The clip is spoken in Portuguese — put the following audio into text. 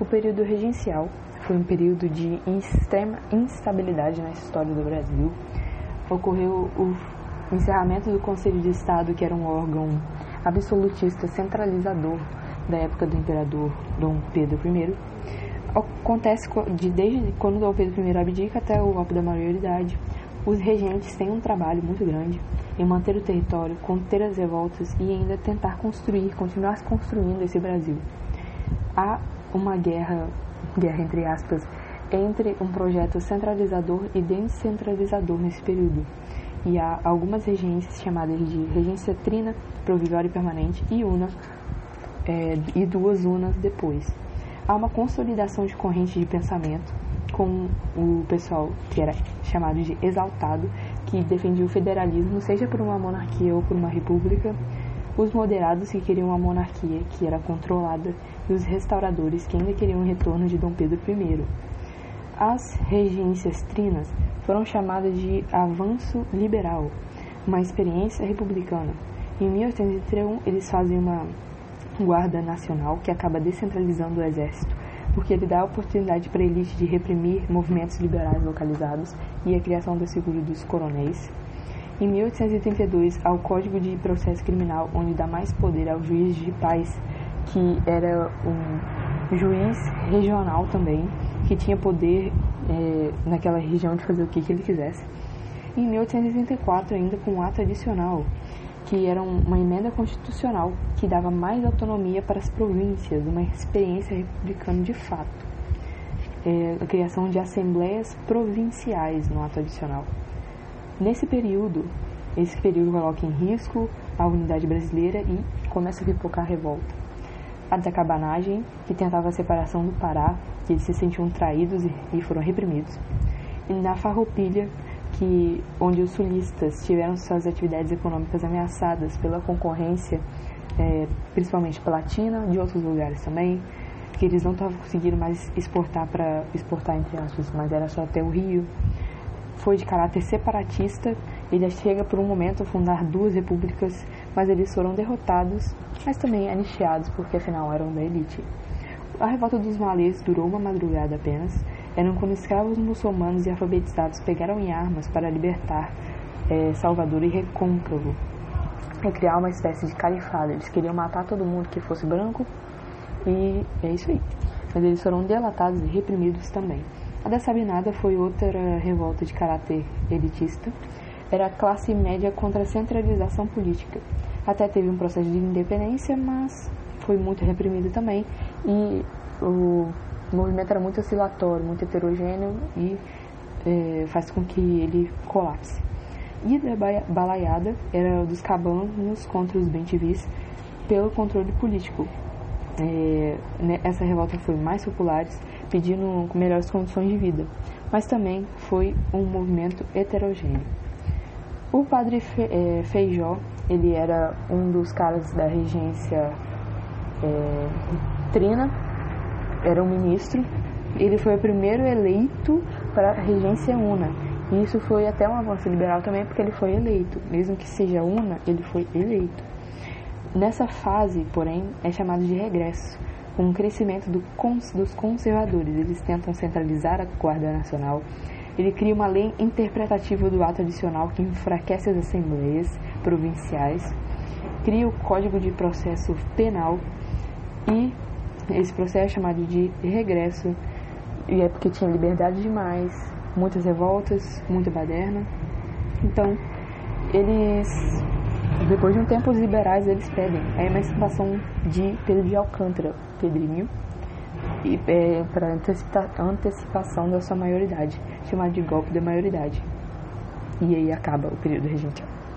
O período regencial foi um período de extrema instabilidade na história do Brasil. Ocorreu o encerramento do Conselho de Estado, que era um órgão absolutista centralizador da época do imperador Dom Pedro I. Acontece de, desde quando Dom Pedro I abdica até o golpe da maioridade. Os regentes têm um trabalho muito grande em manter o território, conter as revoltas e ainda tentar construir, continuar construindo esse Brasil. Há uma guerra, guerra entre aspas, entre um projeto centralizador e descentralizador nesse período. E há algumas regências chamadas de regência trina, provisória e permanente, e una, é, e duas unas depois. Há uma consolidação de corrente de pensamento com o pessoal que era chamado de exaltado, que defendia o federalismo, seja por uma monarquia ou por uma república, os moderados que queriam uma monarquia que era controlada e os restauradores que ainda queriam o retorno de Dom Pedro I. As regências trinas foram chamadas de avanço liberal, uma experiência republicana. Em 1831, eles fazem uma guarda nacional que acaba descentralizando o exército, porque ele dá a oportunidade para a elite de reprimir movimentos liberais localizados e a criação da figura dos coronéis. Em 1832, há o Código de Processo Criminal, onde dá mais poder ao juiz de paz, que era um juiz regional também, que tinha poder é, naquela região de fazer o que, que ele quisesse. Em 1834, ainda com um ato adicional, que era uma emenda constitucional que dava mais autonomia para as províncias, uma experiência republicana de fato. É, a criação de assembleias provinciais no ato adicional. Nesse período, esse período coloca em risco a unidade brasileira e começa a pipocar a revolta. A desacabanagem, que tentava a separação do Pará, que eles se sentiam traídos e foram reprimidos. E na farroupilha, que, onde os sulistas tiveram suas atividades econômicas ameaçadas pela concorrência, é, principalmente palatina, de outros lugares também, que eles não estavam conseguindo mais exportar para exportar entre aspas, mas era só até o Rio. Foi de caráter separatista, ele chega por um momento a fundar duas repúblicas, mas eles foram derrotados, mas também anistiados, porque afinal eram da elite. A revolta dos malês durou uma madrugada apenas, eram quando escravos muçulmanos e alfabetizados pegaram em armas para libertar é, Salvador e Recôncavo e criar uma espécie de califado. Eles queriam matar todo mundo que fosse branco e é isso aí. Mas eles foram delatados e reprimidos também. A da Sabinada foi outra revolta de caráter elitista. Era a classe média contra a centralização política. Até teve um processo de independência, mas foi muito reprimido também. E o movimento era muito oscilatório, muito heterogêneo e é, faz com que ele colapse. E da balaiada era dos cabanos contra os bentivis pelo controle político. É, né, essa revolta foi mais popular, pedindo melhores condições de vida, mas também foi um movimento heterogêneo. O padre é, Feijó, ele era um dos caras da regência é, Trina, era um ministro. Ele foi o primeiro eleito para a regência una. E isso foi até um avanço liberal também, porque ele foi eleito. Mesmo que seja una, ele foi eleito. Nessa fase, porém, é chamado de regresso, com o crescimento do cons, dos conservadores. Eles tentam centralizar a Guarda Nacional. Ele cria uma lei interpretativa do ato adicional que enfraquece as assembleias provinciais. Cria o Código de Processo Penal e esse processo é chamado de regresso e é porque tinha liberdade demais, muitas revoltas, muita baderna. Então, eles, depois de um tempo, os liberais eles pedem a emancipação de Pedro de Alcântara, Pedrinho, e é, para antecipação da sua maioridade, chamado de golpe da maioridade. E aí acaba o período regencial.